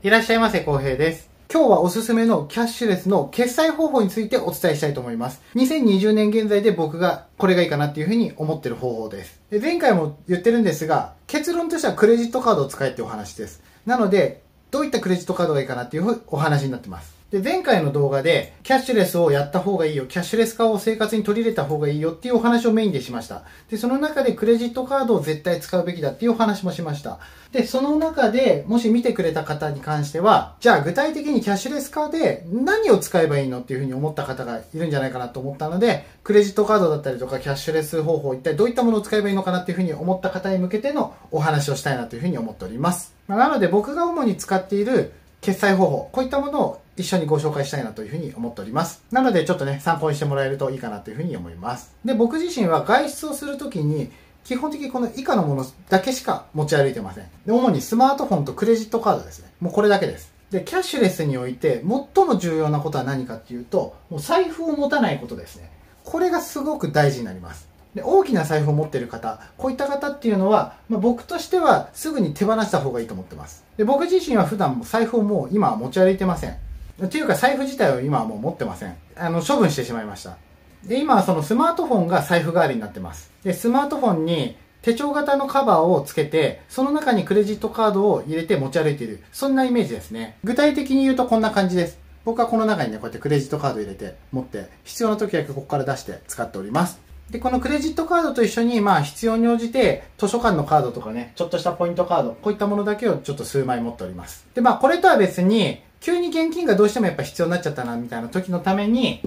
いらっしゃいませ、浩平です。今日はおすすめのキャッシュレスの決済方法についてお伝えしたいと思います。2020年現在で僕がこれがいいかなっていうふうに思ってる方法です。で前回も言ってるんですが、結論としてはクレジットカードを使えってお話です。なので、どういったクレジットカードがいいかなっていうお話になってます。で、前回の動画で、キャッシュレスをやった方がいいよ、キャッシュレス化を生活に取り入れた方がいいよっていうお話をメインでしました。で、その中でクレジットカードを絶対使うべきだっていうお話もしました。で、その中で、もし見てくれた方に関しては、じゃあ具体的にキャッシュレス化で何を使えばいいのっていうふうに思った方がいるんじゃないかなと思ったので、クレジットカードだったりとかキャッシュレス方法、一体どういったものを使えばいいのかなっていうふうに思った方に向けてのお話をしたいなというふうに思っております。まあなので僕が主に使っている決済方法、こういったものを一緒にご紹介したいなというふうに思っております。なのでちょっとね、参考にしてもらえるといいかなというふうに思います。で、僕自身は外出をするときに、基本的にこの以下のものだけしか持ち歩いてません。で、主にスマートフォンとクレジットカードですね。もうこれだけです。で、キャッシュレスにおいて最も重要なことは何かっていうと、もう財布を持たないことですね。これがすごく大事になります。で大きな財布を持っている方、こういった方っていうのは、まあ、僕としてはすぐに手放した方がいいと思ってます。で僕自身は普段も財布をもう今は持ち歩いてません。っていうか財布自体を今はもう持ってません。あの、処分してしまいました。で、今はそのスマートフォンが財布代わりになってます。で、スマートフォンに手帳型のカバーをつけて、その中にクレジットカードを入れて持ち歩いている。そんなイメージですね。具体的に言うとこんな感じです。僕はこの中にね、こうやってクレジットカード入れて持って、必要な時だけここから出して使っております。で、このクレジットカードと一緒に、まあ必要に応じて図書館のカードとかね、ちょっとしたポイントカード、こういったものだけをちょっと数枚持っております。で、まあこれとは別に、急に現金がどうしてもやっぱ必要になっちゃったな、みたいな時のために、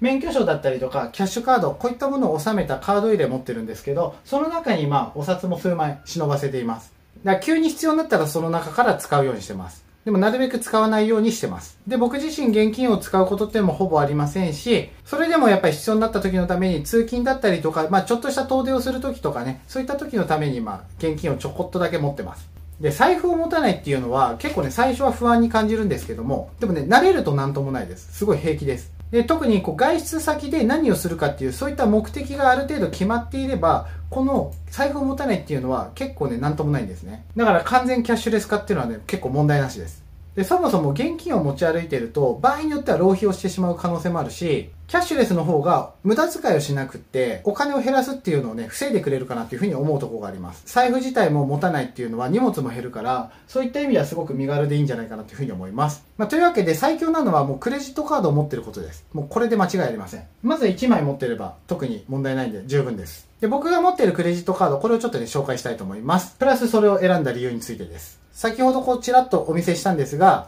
免許証だったりとか、キャッシュカード、こういったものを収めたカード入れ持ってるんですけど、その中にまあお札も数枚忍ばせています。だから急に必要になったらその中から使うようにしてます。でもなるべく使わないようにしてます。で、僕自身現金を使うことってもほぼありませんし、それでもやっぱり必要になった時のために通勤だったりとか、まあちょっとした遠出をする時とかね、そういった時のためにまあ現金をちょこっとだけ持ってます。で、財布を持たないっていうのは結構ね、最初は不安に感じるんですけども、でもね、慣れるとなんともないです。すごい平気です。で特にこう外出先で何をするかっていうそういった目的がある程度決まっていればこの財布を持たないっていうのは結構ねなんともないんですねだから完全キャッシュレス化っていうのはね結構問題なしですでそもそも現金を持ち歩いていると場合によっては浪費をしてしまう可能性もあるしキャッシュレスの方が無駄遣いをしなくってお金を減らすっていうのをね防いでくれるかなっていうふうに思うところがあります。財布自体も持たないっていうのは荷物も減るからそういった意味ではすごく身軽でいいんじゃないかなというふうに思います、まあ、というわけで最強なのはもうクレジットカードを持ってることです。もうこれで間違いありません。まず1枚持ってれば特に問題ないんで十分です。で僕が持ってるクレジットカードこれをちょっとね紹介したいと思います。プラスそれを選んだ理由についてです。先ほどこちらっとお見せしたんですが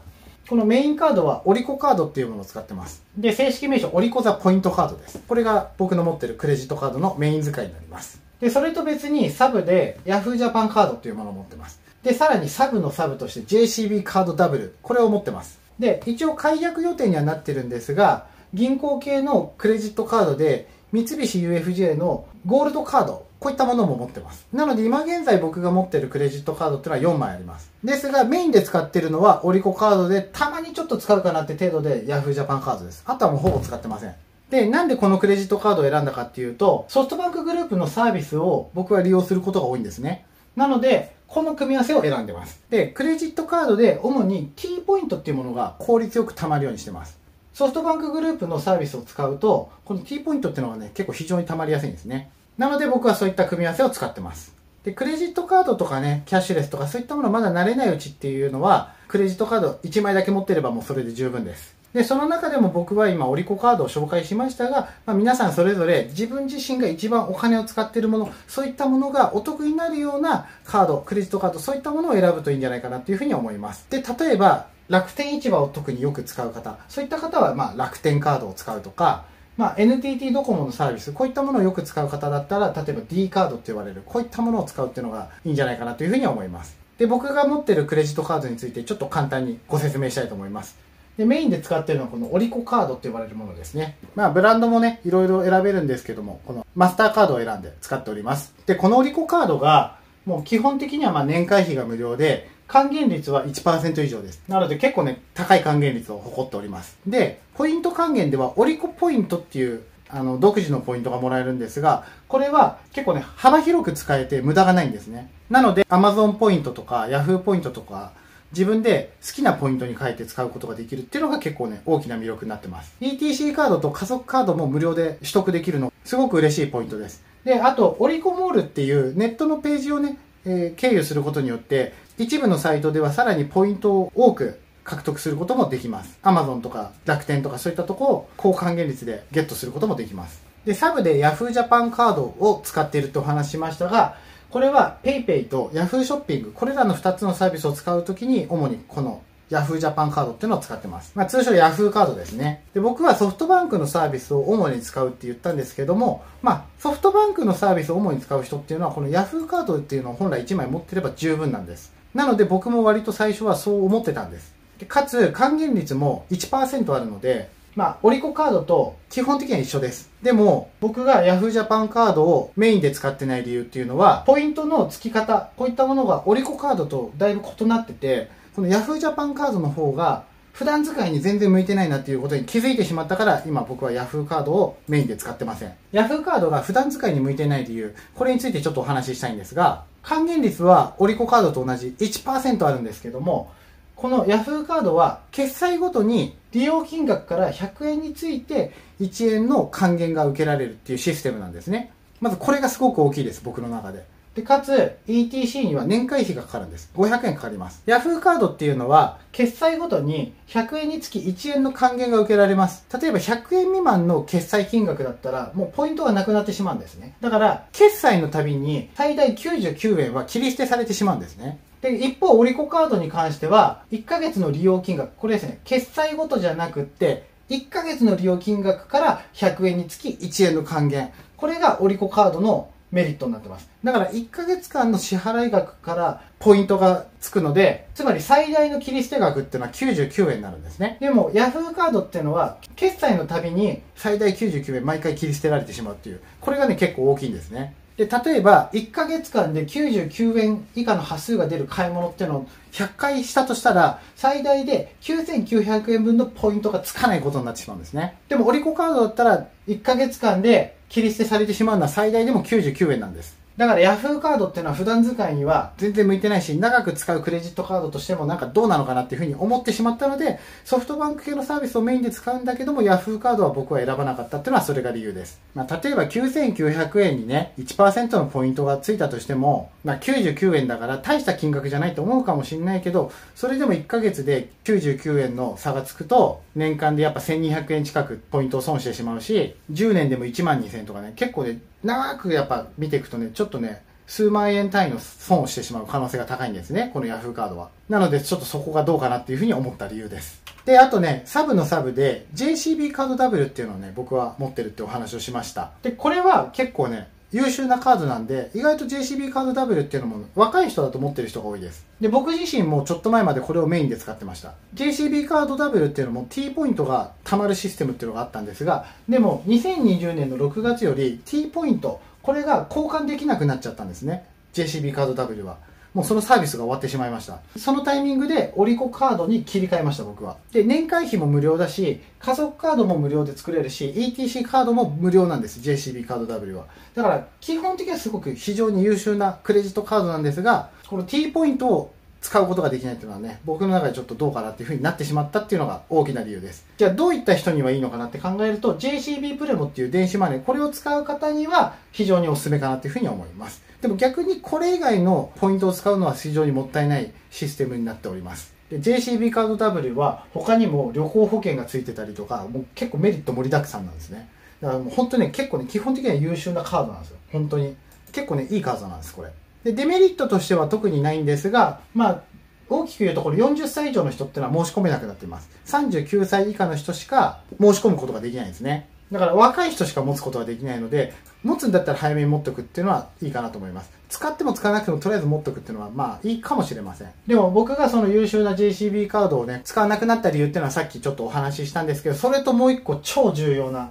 このメインカードはオリコカードっていうものを使ってます。で、正式名称オリコザポイントカードです。これが僕の持ってるクレジットカードのメイン使いになります。で、それと別にサブで Yahoo! ジャパンカードっていうものを持ってます。で、さらにサブのサブとして JCB カードダブル。これを持ってます。で、一応解約予定にはなってるんですが、銀行系のクレジットカードで三菱 UFJ のゴールドカード、こういったものも持ってます。なので今現在僕が持ってるクレジットカードっていうのは4枚あります。ですがメインで使ってるのはオリコカードでたまにちょっと使うかなって程度で Yahoo! ジャパンカードです。あとはもうほぼ使ってません。で、なんでこのクレジットカードを選んだかっていうと、ソフトバンクグループのサービスを僕は利用することが多いんですね。なので、この組み合わせを選んでます。で、クレジットカードで主に T ポイントっていうものが効率よく貯まるようにしてます。ソフトバンクグループのサービスを使うと、この T ポイントっていうのがね、結構非常に貯まりやすいんですね。なので僕はそういった組み合わせを使ってます。で、クレジットカードとかね、キャッシュレスとかそういったものまだ慣れないうちっていうのは、クレジットカード1枚だけ持ってればもうそれで十分です。で、その中でも僕は今、オリコカードを紹介しましたが、まあ、皆さんそれぞれ自分自身が一番お金を使っているもの、そういったものがお得になるようなカード、クレジットカード、そういったものを選ぶといいんじゃないかなっていうふうに思います。で、例えば、楽天市場を特によく使う方、そういった方は、ま、楽天カードを使うとか、まあ、NTT ドコモのサービス、こういったものをよく使う方だったら、例えば D カードって言われる、こういったものを使うっていうのがいいんじゃないかなというふうに思います。で、僕が持ってるクレジットカードについてちょっと簡単にご説明したいと思います。で、メインで使ってるのはこのオリコカードって呼ばれるものですね。まあ、ブランドもね、いろいろ選べるんですけども、このマスターカードを選んで使っております。で、このオリコカードが、もう基本的にはまあ年会費が無料で、還元率は1%以上です。なので結構ね、高い還元率を誇っております。で、ポイント還元ではオリコポイントっていうあの、独自のポイントがもらえるんですが、これは結構ね、幅広く使えて無駄がないんですね。なので、Amazon ポイントとか Yahoo ポイントとか、自分で好きなポイントに変えて使うことができるっていうのが結構ね、大きな魅力になってます。ETC カードと加速カードも無料で取得できるの、すごく嬉しいポイントです。で、あと、オリコモールっていうネットのページをね、えー、経由することによって、一部のサイトではさらにポイントを多く獲得することもできます。Amazon とか楽天とかそういったとこを高還元率でゲットすることもできます。で、サブで Yahoo Japan カードを使っているとお話しましたが、これは PayPay と Yahoo ショッピング、これらの2つのサービスを使うときに、主にこの Yahoo Japan カードっていうのを使ってます。まあ、通称 Yahoo カードですね。で、僕はソフトバンクのサービスを主に使うって言ったんですけども、まあ、ソフトバンクのサービスを主に使う人っていうのは、この Yahoo カードっていうのを本来1枚持ってれば十分なんです。なので僕も割と最初はそう思ってたんです。でかつ、還元率も1%あるので、まあ、オリコカードと基本的には一緒です。でも、僕が Yahoo Japan カードをメインで使ってない理由っていうのは、ポイントの付き方、こういったものがオリコカードとだいぶ異なってて、この Yahoo Japan カードの方が、普段使いに全然向いてないなっていうことに気づいてしまったから、今僕は Yahoo カードをメインで使ってません。Yahoo カードが普段使いに向いてない理由、これについてちょっとお話ししたいんですが、還元率はオリコカードと同じ1%あるんですけども、この Yahoo カードは決済ごとに利用金額から100円について1円の還元が受けられるっていうシステムなんですね。まずこれがすごく大きいです、僕の中で。で、かつ、ETC には年会費がかかるんです。500円かかります。Yahoo カードっていうのは、決済ごとに100円につき1円の還元が受けられます。例えば100円未満の決済金額だったら、もうポイントがなくなってしまうんですね。だから、決済のたびに最大99円は切り捨てされてしまうんですね。で、一方、オリコカードに関しては、1ヶ月の利用金額、これですね、決済ごとじゃなくって、1ヶ月の利用金額から100円につき1円の還元。これがオリコカードのメリットになってます。だから1ヶ月間の支払い額からポイントがつくので、つまり最大の切り捨て額っていうのは99円になるんですね。でも Yahoo カードっていうのは決済のたびに最大99円毎回切り捨てられてしまうっていう、これがね結構大きいんですね。で、例えば、1ヶ月間で99円以下の端数が出る買い物っていうのを100回したとしたら、最大で9900円分のポイントがつかないことになってしまうんですね。でも、オリコカードだったら、1ヶ月間で切り捨てされてしまうのは最大でも99円なんです。だから Yahoo カードっていうのは普段使いには全然向いてないし、長く使うクレジットカードとしてもなんかどうなのかなっていうふうに思ってしまったので、ソフトバンク系のサービスをメインで使うんだけども、Yahoo カードは僕は選ばなかったっていうのはそれが理由です。まあ、例えば9900円にね、1%のポイントがついたとしても、まあ、99円だから大した金額じゃないと思うかもしれないけど、それでも1ヶ月で99円の差がつくと、年間でやっぱ1200円近くポイントを損してしまうし、10年でも1万2000とかね、結構ね、長くやっぱ見ていくとね、ちょっととね、数万円単位の損をしてしまう可能性が高いんですね、この Yahoo カードは。なので、ちょっとそこがどうかなっていうふうに思った理由です。で、あとね、サブのサブで JCB カード W っていうのをね、僕は持ってるってお話をしました。で、これは結構ね、優秀なカードなんで、意外と JCB カード W っていうのも若い人だと思ってる人が多いです。で、僕自身もちょっと前までこれをメインで使ってました。JCB カード W っていうのも T ポイントが貯まるシステムっていうのがあったんですが、でも2020年の6月より T ポイント、これが交換できなくなっちゃったんですね。JCB カード W は。もうそのサービスが終わってしまいました。そのタイミングでオリコカードに切り替えました、僕は。で、年会費も無料だし、家族カードも無料で作れるし、ETC カードも無料なんです、JCB カード W は。だから、基本的にはすごく非常に優秀なクレジットカードなんですが、この T ポイントを使うことができないっていうのはね、僕の中でちょっとどうかなっていう風になってしまったっていうのが大きな理由です。じゃあどういった人にはいいのかなって考えると、JCB プレモっていう電子マネー、これを使う方には非常にお勧めかなっていう風に思います。でも逆にこれ以外のポイントを使うのは非常にもったいないシステムになっております。JCB カード W は他にも旅行保険がついてたりとか、もう結構メリット盛りだくさんなんですね。だからもう本当にね、結構ね、基本的には優秀なカードなんですよ。本当に。結構ね、いいカードなんです、これ。で、デメリットとしては特にないんですが、まあ、大きく言うところ40歳以上の人ってのは申し込めなくなっています。39歳以下の人しか申し込むことができないんですね。だから若い人しか持つことができないので、持つんだったら早めに持っておくっていうのはいいかなと思います。使っても使わなくてもとりあえず持っておくっていうのはまあいいかもしれません。でも僕がその優秀な JCB カードをね、使わなくなった理由っていうのはさっきちょっとお話ししたんですけど、それともう一個超重要な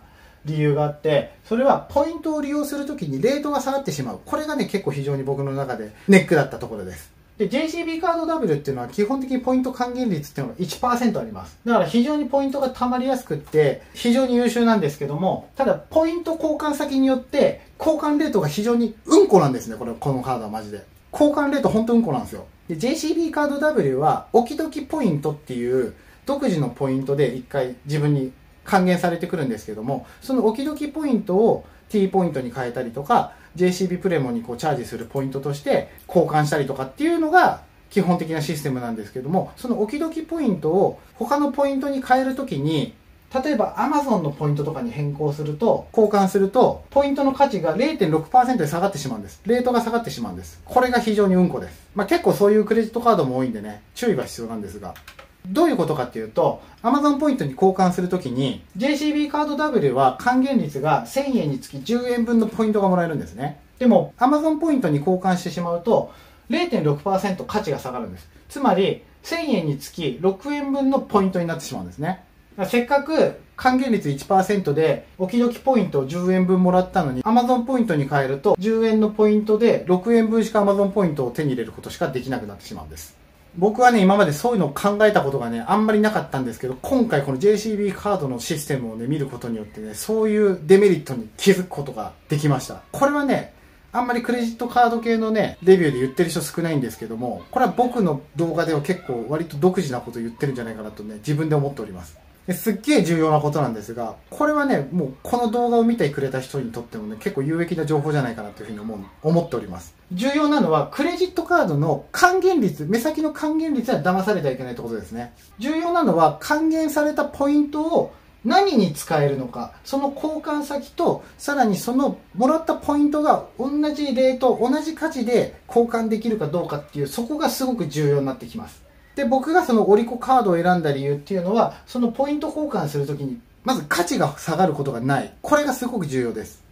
理由があって、それはポイントを利用するときにレートが下がってしまう。これがね、結構非常に僕の中でネックだったところです。で、JCB カード W っていうのは基本的にポイント還元率っていうのが1%あります。だから非常にポイントが溜まりやすくって、非常に優秀なんですけども、ただポイント交換先によって交換レートが非常にうんこなんですね、これ、このカードはマジで。交換レート本当うんこなんですよ。で、JCB カード W は、おきどきポイントっていう独自のポイントで一回自分に還元されてくるんですけども、そのおきどきポイントを T ポイントに変えたりとか、JCB プレモにこうチャージするポイントとして交換したりとかっていうのが基本的なシステムなんですけども、そのおきどきポイントを他のポイントに変えるときに、例えば Amazon のポイントとかに変更すると、交換すると、ポイントの価値が0.6%で下がってしまうんです。レートが下がってしまうんです。これが非常にうんこです。まあ、結構そういうクレジットカードも多いんでね、注意が必要なんですが。どういうことかっていうと、Amazon ポイントに交換するときに、JCB カード W は還元率が1000円につき10円分のポイントがもらえるんですね。でも、Amazon ポイントに交換してしまうと、0.6%価値が下がるんです。つまり、1000円につき6円分のポイントになってしまうんですね。せっかく還元率1%で、おきどきポイントを10円分もらったのに、Amazon ポイントに変えると、10円のポイントで6円分しか Amazon ポイントを手に入れることしかできなくなってしまうんです。僕はね、今までそういうのを考えたことがね、あんまりなかったんですけど、今回この JCB カードのシステムをね、見ることによってね、そういうデメリットに気づくことができました。これはね、あんまりクレジットカード系のね、レビューで言ってる人少ないんですけども、これは僕の動画では結構割と独自なこと言ってるんじゃないかなとね、自分で思っております。すっげえ重要なことなんですが、これはね、もうこの動画を見てくれた人にとってもね、結構有益な情報じゃないかなというふうに思う思っております。重要なのは、クレジットカードの還元率、目先の還元率は騙されてはいけないってことですね。重要なのは、還元されたポイントを何に使えるのか、その交換先と、さらにそのもらったポイントが同じレート、同じ価値で交換できるかどうかっていう、そこがすごく重要になってきます。で、僕がそのオリコカードを選んだ理由っていうのは、そのポイント交換するときに、まず価値が下がることがない。これがすごく重要です。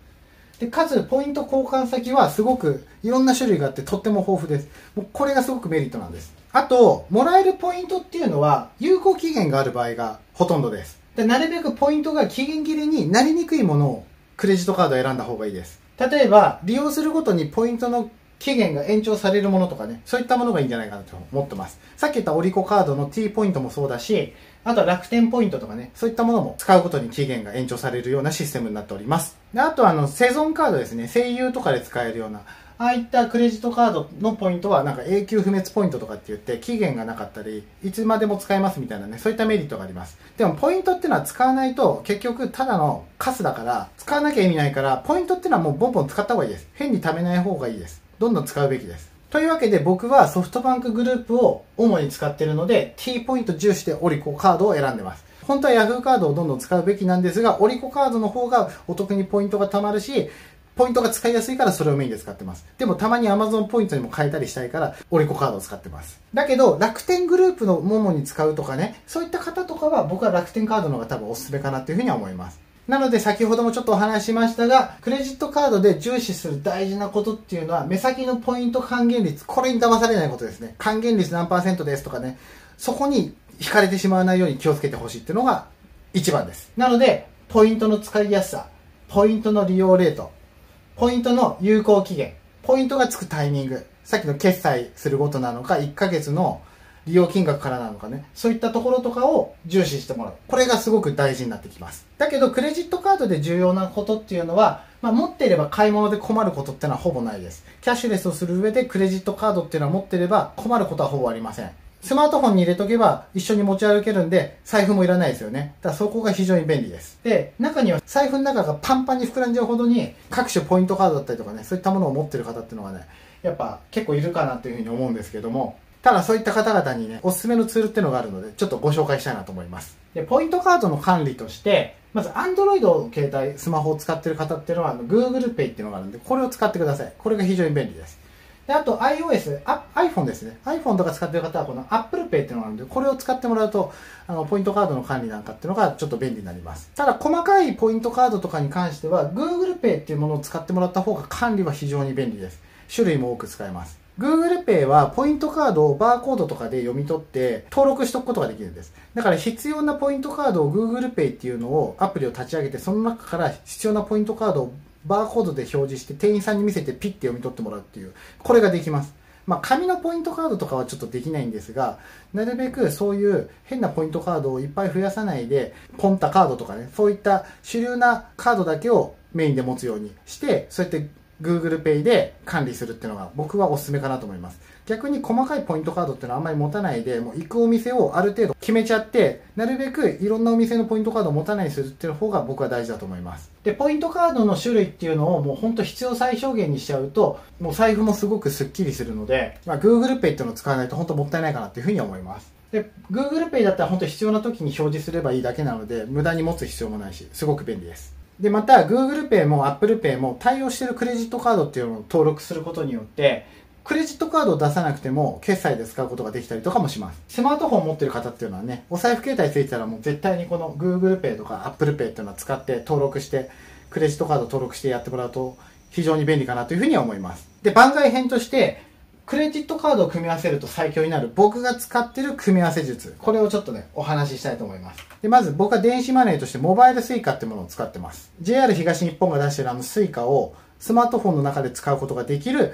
で、かつ、ポイント交換先はすごくいろんな種類があってとっても豊富です。もうこれがすごくメリットなんです。あと、もらえるポイントっていうのは、有効期限がある場合がほとんどです。でなるべくポイントが期限切れになりにくいものをクレジットカードを選んだ方がいいです。例えば、利用するごとにポイントの期限が延長されるものとかね、そういったものがいいんじゃないかなと思ってます。さっき言ったオリコカードの T ポイントもそうだし、あとは楽天ポイントとかね、そういったものも使うことに期限が延長されるようなシステムになっております。であとはあの、セゾンカードですね、声優とかで使えるような、ああいったクレジットカードのポイントはなんか永久不滅ポイントとかって言って期限がなかったり、いつまでも使えますみたいなね、そういったメリットがあります。でもポイントっていうのは使わないと結局ただのカスだから使わなきゃ意味ないから、ポイントっていうのはもうボンボン使った方がいいです。変に貯めない方がいいです。どんどん使うべきです。というわけで僕はソフトバンクグループを主に使ってるので T ポイント重視でオリコカードを選んでます。本当は Yahoo カードをどんどん使うべきなんですが、オリコカードの方がお得にポイントが貯まるし、ポイントが使いやすいからそれをメインで使ってます。でもたまに Amazon ポイントにも変えたりしたいから、オリコカードを使ってます。だけど、楽天グループのものに使うとかね、そういった方とかは僕は楽天カードの方が多分おすすめかなっていうふうには思います。なので先ほどもちょっとお話ししましたが、クレジットカードで重視する大事なことっていうのは、目先のポイント還元率、これに騙されないことですね。還元率何パーセントですとかね、そこに引かれてしまわないように気をつけてほしいっていうのが一番です。なので、ポイントの使いやすさ、ポイントの利用レート、ポイントの有効期限、ポイントがつくタイミング、さっきの決済するごとなのか、1ヶ月の利用金額からなのかね、そういったところとかを重視してもらう。これがすごく大事になってきます。だけど、クレジットカードで重要なことっていうのは、まあ、持っていれば買い物で困ることってのはほぼないです。キャッシュレスをする上でクレジットカードっていうのは持っていれば困ることはほぼありません。スマートフォンに入れとけば一緒に持ち歩けるんで、財布もいらないですよね。だからそこが非常に便利です。で、中には財布の中がパンパンに膨らんじゃうほどに各種ポイントカードだったりとかね、そういったものを持ってる方っていうのがね、やっぱ結構いるかなというふうに思うんですけども、ただそういった方々にね、おすすめのツールっていうのがあるので、ちょっとご紹介したいなと思います。で、ポイントカードの管理として、まず Android 携帯、スマホを使ってる方っていうのは、Google Pay っていうのがあるんで、これを使ってください。これが非常に便利です。で、あと iOS、iPhone ですね。iPhone とか使ってる方はこの Apple Pay っていうのがあるんで、これを使ってもらうと、あの、ポイントカードの管理なんかっていうのがちょっと便利になります。ただ、細かいポイントカードとかに関しては、Google Pay っていうものを使ってもらった方が管理は非常に便利です。種類も多く使えます。Google Pay はポイントカードをバーコードとかで読み取って登録しておくことができるんです。だから必要なポイントカードを Google Pay っていうのをアプリを立ち上げてその中から必要なポイントカードをバーコードで表示して店員さんに見せてピッて読み取ってもらうっていうこれができます。まあ、紙のポイントカードとかはちょっとできないんですが、なるべくそういう変なポイントカードをいっぱい増やさないで、ポンタカードとかね、そういった主流なカードだけをメインで持つようにして、そうやって Google Pay で管理するっていうのが僕はおすすめかなと思います。逆に細かいポイントカードっていうのはあんまり持たないで、もう行くお店をある程度決めちゃって、なるべくいろんなお店のポイントカードを持たないにするっていう方が僕は大事だと思います。で、ポイントカードの種類っていうのをもう本当必要最小限にしちゃうと、もう財布もすごくスッキリするので、まあ、Google Pay っていうのを使わないと本当もったいないかなっていうふうに思います。で、Google Pay だったら本当必要な時に表示すればいいだけなので、無駄に持つ必要もないし、すごく便利です。で、また Google Pay も Apple Pay も対応しているクレジットカードっていうのを登録することによって、クレジットカードを出さなくても決済で使うことができたりとかもします。スマートフォンを持ってる方っていうのはね、お財布携帯ついてたらもう絶対にこの Google Pay とか Apple Pay っていうのを使って登録して、クレジットカード登録してやってもらうと非常に便利かなというふうには思います。で、番外編として、クレジットカードを組み合わせると最強になる僕が使ってる組み合わせ術。これをちょっとね、お話ししたいと思います。で、まず僕は電子マネーとしてモバイル Suica ってものを使ってます。JR 東日本が出してるあの Suica をスマートフォンの中で使うことができる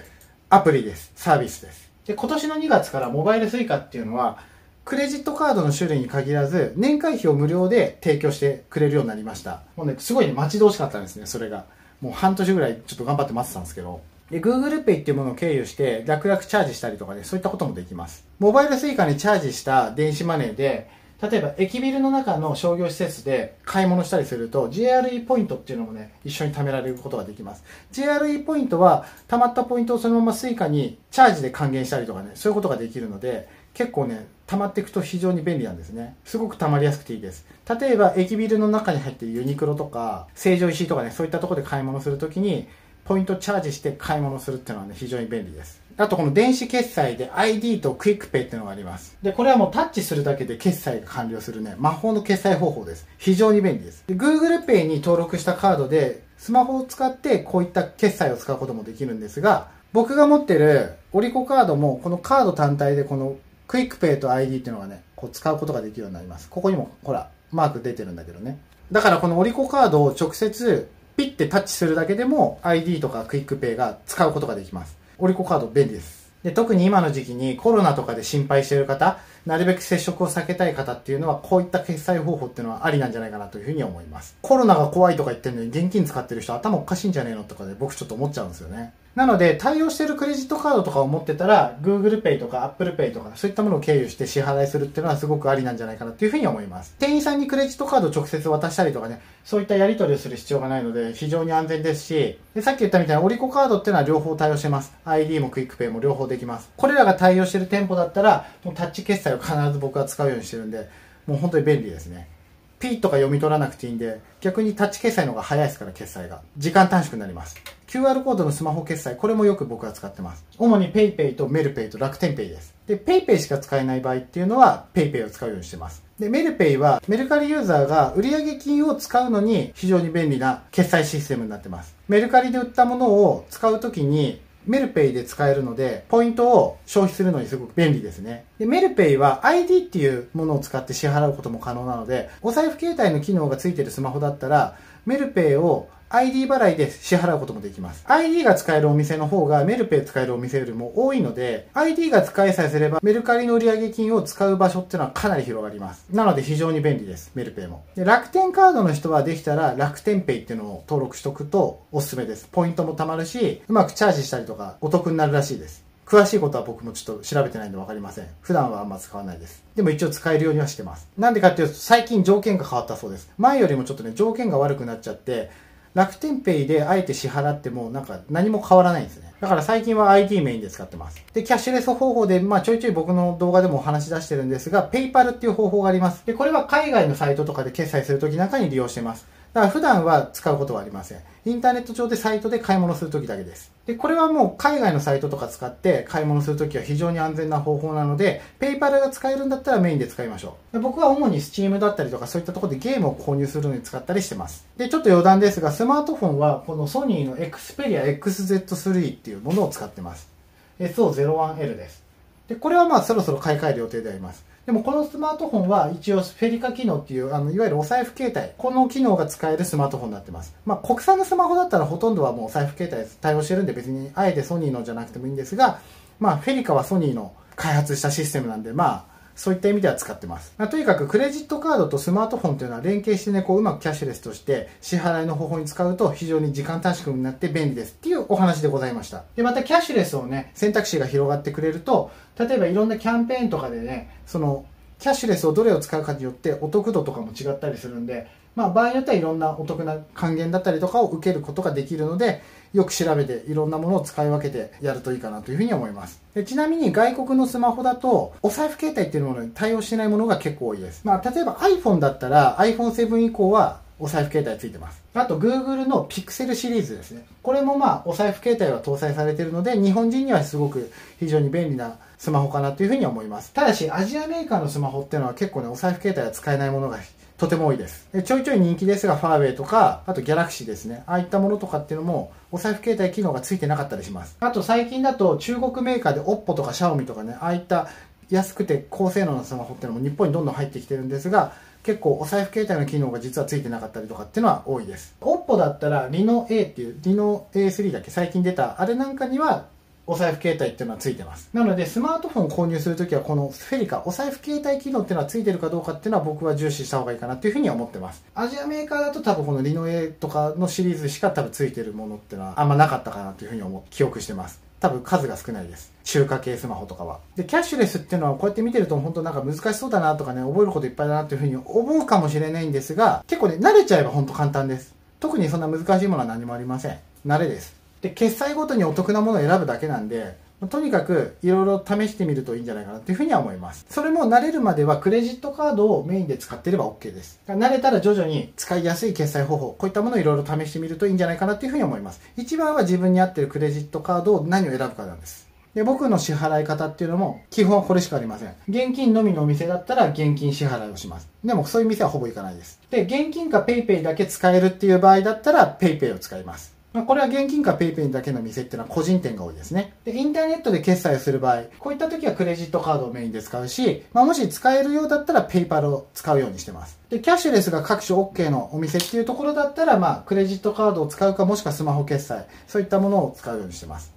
アプリです。サービスです。で、今年の2月からモバイル Suica っていうのは、クレジットカードの種類に限らず、年会費を無料で提供してくれるようになりました。もうね、すごいね、待ち遠しかったんですね、それが。もう半年ぐらいちょっと頑張って待ってたんですけど。で、Google Pay っていうものを経由して楽々チャージしたりとかで、そういったこともできます。モバイル Suica にチャージした電子マネーで、例えば駅ビルの中の商業施設で買い物したりすると JRE ポイントっていうのもね一緒に貯められることができます。JRE ポイントは貯まったポイントをそのまま Suica にチャージで還元したりとかねそういうことができるので結構ね溜まっていくと非常に便利なんですね。すごく溜まりやすくていいです。例えば駅ビルの中に入ってるユニクロとか成城石井とかねそういったとこで買い物するときにポイントチャージして買い物するっていうのはね非常に便利ですあとこの電子決済で ID と QUICPay っていうのがあります。で、これはもうタッチするだけで決済が完了するね、魔法の決済方法です。非常に便利です。で、Google Pay に登録したカードで、スマホを使ってこういった決済を使うこともできるんですが、僕が持ってるオリコカードもこのカード単体でこの QUICPay と ID っていうのがね、こう使うことができるようになります。ここにもほら、マーク出てるんだけどね。だからこのオリコカードを直接ピッてタッチするだけでも ID とかクイックペイが使うことができます。オリコカード便利です。で、特に今の時期にコロナとかで心配している方、なるべく接触を避けたい方っていうのは、こういった決済方法っていうのはありなんじゃないかなというふうに思います。コロナが怖いとか言ってるのに現金使ってる人頭おかしいんじゃねえのとかで僕ちょっと思っちゃうんですよね。なので、対応しているクレジットカードとかを持ってたら、Google Pay とか Apple Pay とか、そういったものを経由して支払いするっていうのはすごくありなんじゃないかなっていうふうに思います。店員さんにクレジットカードを直接渡したりとかね、そういったやり取りをする必要がないので、非常に安全ですし、でさっき言ったみたいなオリコカードっていうのは両方対応してます。ID もクイックペイも両方できます。これらが対応している店舗だったら、もうタッチ決済を必ず僕は使うようにしてるんで、もう本当に便利ですね。P とか読み取らなくていいんで、逆にタッチ決済の方が早いですから、決済が。時間短縮になります。QR コードのスマホ決済、これもよく僕は使ってます。主に PayPay とメルペイと楽天ペイです。で、PayPay しか使えない場合っていうのは PayPay を使うようにしてます。で、メルペイはメルカリユーザーが売上金を使うのに非常に便利な決済システムになってます。メルカリで売ったものを使うときにメルペイで使えるので、ポイントを消費するのにすごく便利ですね。で、メルペイは ID っていうものを使って支払うことも可能なので、お財布携帯の機能がついてるスマホだったら、メルペイを ID 払いで支払うこともできます。ID が使えるお店の方がメルペイ使えるお店よりも多いので、ID が使いさえすればメルカリの売上金を使う場所っていうのはかなり広がります。なので非常に便利です。メルペイも。で楽天カードの人はできたら楽天ペイっていうのを登録しとくとおすすめです。ポイントも貯まるし、うまくチャージしたりとかお得になるらしいです。詳しいことは僕もちょっと調べてないんで分かりません。普段はあんま使わないです。でも一応使えるようにはしてます。なんでかっていうと最近条件が変わったそうです。前よりもちょっとね、条件が悪くなっちゃって、楽天ペイであえて支払ってもなんか何も変わらないんですね。だから最近は IT メインで使ってます。で、キャッシュレス方法で、まあちょいちょい僕の動画でもお話し出してるんですが、 PayPal っていう方法があります。で、これは海外のサイトとかで決済するときなんかに利用してます。だから普段は使うことはありません。インターネット上でサイトで買い物するときだけです。で、これはもう海外のサイトとか使って買い物するときは非常に安全な方法なので、 PayPal が使えるんだったらメインで使いましょう。で僕は主に Steam だったりとかそういったところでゲームを購入するのに使ったりしてます。で、ちょっと余談ですが、スマートフォンはこのソニーの Xperia XZ3 っていうものを使ってます。SO01L です。で、これはまあそろそろ買い替える予定であります。でもこのスマートフォンは一応フェリカ機能っていう、あの、いわゆるお財布携帯、この機能が使えるスマートフォンになってます。まあ国産のスマホだったらほとんどはもうお財布携帯対応してるんで別にあえてソニーのじゃなくてもいいんですが、まあフェリカはソニーの開発したシステムなんで、まあそういった意味では使ってます。まあ、とにかくクレジットカードとスマートフォンというのは連携してね、こううまくキャッシュレスとして支払いの方法に使うと非常に時間短縮になって便利ですっていうお話でございました。で、またキャッシュレスをね、選択肢が広がってくれると、例えばいろんなキャンペーンとかでね、そのキャッシュレスをどれを使うかによってお得度とかも違ったりするんで、まあ場合によってはいろんなお得な還元だったりとかを受けることができるので、よく調べていろんなものを使い分けてやるといいかなというふうに思います。でちなみに外国のスマホだと、お財布携帯っていうものに対応してないものが結構多いです。まあ例えば iPhone だったら iPhone7 以降はお財布携帯ついてます。あと Google の Pixel シリーズですね。これもまあお財布携帯は搭載されているので、日本人にはすごく非常に便利なスマホかなというふうに思います。ただし、アジアメーカーのスマホっていうのは結構ね、お財布携帯は使えないものがとても多いです。ちょいちょい人気ですが、ファーウェイとか、あとギャラクシーですね。ああいったものとかっていうのも、お財布携帯機能がついてなかったりします。あと最近だと中国メーカーで OPPO とか Xiaomi とかね、ああいった安くて高性能なスマホっていうのも日本にどんどん入ってきてるんですが、結構お財布携帯の機能が実はついてなかったりとかっていうのは多いです。OPPO だったら Reno A っていう、Reno A3 だけ？最近出た、あれなんかにはお財布携帯っていうのはついてます。なので、スマートフォン購入するときは、このフェリカ、お財布携帯機能っていうのはついてるかどうかっていうのは僕は重視した方がいいかなっていうふうには思ってます。アジアメーカーだと多分このリノエとかのシリーズしか多分ついてるものっていうのはあんまなかったかなっていうふうに思う、記憶してます。多分数が少ないです。中華系スマホとかは。で、キャッシュレスっていうのはこうやって見てると本当なんか難しそうだなとかね、覚えることいっぱいだなっていうふうに思うかもしれないんですが、結構ね、慣れちゃえば本当簡単です。特にそんな難しいものは何もありません。慣れです。で、決済ごとにお得なものを選ぶだけなんで、とにかくいろいろ試してみるといいんじゃないかなっていうふうには思います。それも慣れるまではクレジットカードをメインで使ってれば OK です。慣れたら徐々に使いやすい決済方法、こういったものをいろいろ試してみるといいんじゃないかなっていうふうに思います。一番は自分に合ってるクレジットカードを何を選ぶかなんです。で、僕の支払い方っていうのも、基本はこれしかありません。現金のみのお店だったら現金支払いをします。でもそういう店はほぼ行かないです。で、現金か PayPay だけ使えるっていう場合だったら PayPay を使います。まあ、これは現金か PayPay だけの店っていうのは個人店が多いですね。で、インターネットで決済をする場合、こういった時はクレジットカードをメインで使うし、まあ、もし使えるようだったら PayPal を使うようにしてます。で、キャッシュレスが各種 OK のお店っていうところだったら、まあ、クレジットカードを使うか、もしくはスマホ決済、そういったものを使うようにしてます。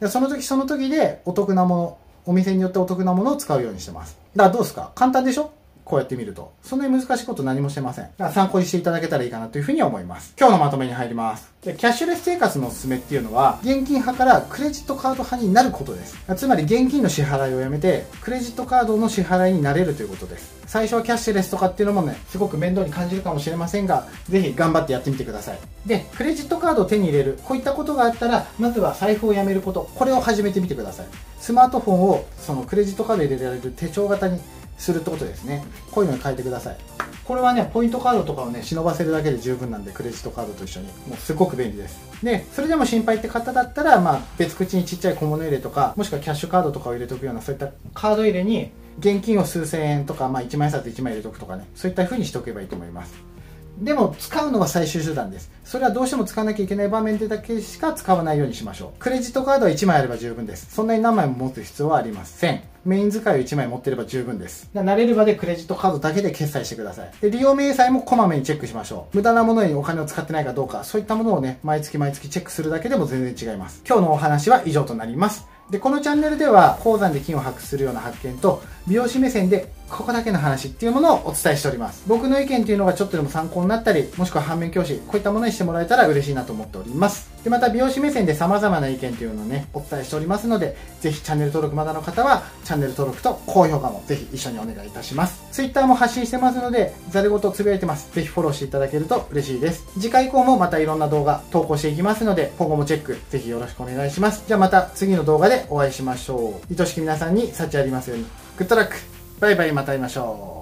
で、その時その時でお得なもの、お店によってお得なものを使うようにしてます。だからどうですか？簡単でしょ？こうやって見ると。そんなに難しいこと何もしてません。だから参考にしていただけたらいいかなというふうに思います。今日のまとめに入ります。で、キャッシュレス生活のおすすめっていうのは、現金派からクレジットカード派になることです。つまり現金の支払いをやめて、クレジットカードの支払いになれるということです。最初はキャッシュレスとかっていうのもね、すごく面倒に感じるかもしれませんが、ぜひ頑張ってやってみてください。で、クレジットカードを手に入れる、こういったことがあったら、まずは財布をやめること、これを始めてみてください。スマートフォンをそのクレジットカード入れられる手帳型にするってことですね。こういうのに変えてください。これはねポイントカードとかをね忍ばせるだけで十分なんでクレジットカードと一緒に。もうすごく便利です。でそれでも心配って方だったら、まあ、別口にちっちゃい小物入れとかもしくはキャッシュカードとかを入れておくようなそういったカード入れに現金を数千円とか、まあ、1万円札1枚入れとくとかねそういった風にしておけばいいと思います。でも使うのは最終手段です。それはどうしても使わなきゃいけない場面でだけしか使わないようにしましょう。クレジットカードは1枚あれば十分です。そんなに何枚も持つ必要はありません。メイン使いを1枚持ってれば十分です。慣れるまでクレジットカードだけで決済してください。で、利用明細もこまめにチェックしましょう。無駄なものにお金を使ってないかどうか、そういったものをね、毎月毎月チェックするだけでも全然違います。今日のお話は以上となります。で、このチャンネルでは、鉱山で金を発掘するような発見と、美容師目線でここだけの話っていうものをお伝えしております。僕の意見っていうのがちょっとでも参考になったり、もしくは反面教師、こういったものにしてもらえたら嬉しいなと思っております。で、また美容師目線で様々な意見っていうのをね、お伝えしておりますので、ぜひチャンネル登録まだの方は、チャンネル登録と高評価もぜひ一緒にお願いいたします。Twitter も発信してますので、ざるごとつぶやいてます。ぜひフォローしていただけると嬉しいです。次回以降もまたいろんな動画投稿していきますので、今後もチェック、ぜひよろしくお願いします。じゃあまた次の動画でお会いしましょう。愛しき皆さんに幸ありますように。グッドラックバイバイまた会いましょう。